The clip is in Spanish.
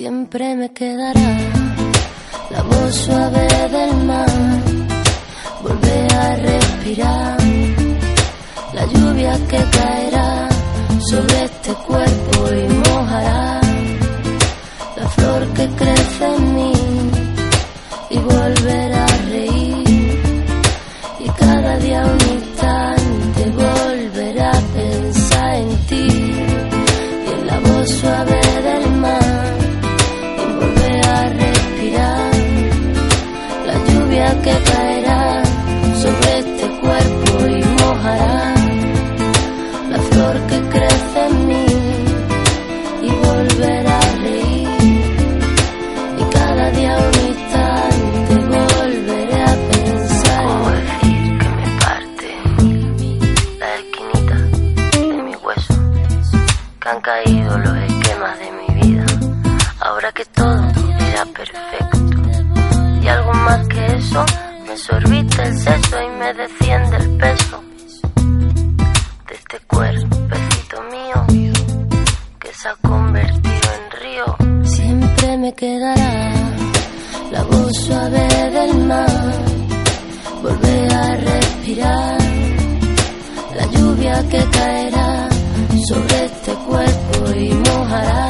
Siempre me quedará. La voz suave del mar, volver a respirar, la lluvia que caerá sobre este cuerpo y mojará. La flor que crece en mí y volver a reír. Y cada día un que han caído los esquemas de mi vida. Ahora que todo era perfecto. Y algo más que eso me sorbita el seso y me desciende el peso de este cuerpecito mío que se ha convertido en río. Siempre me quedará la voz suave del mar, volver a respirar, la lluvia que caerá cuerpo y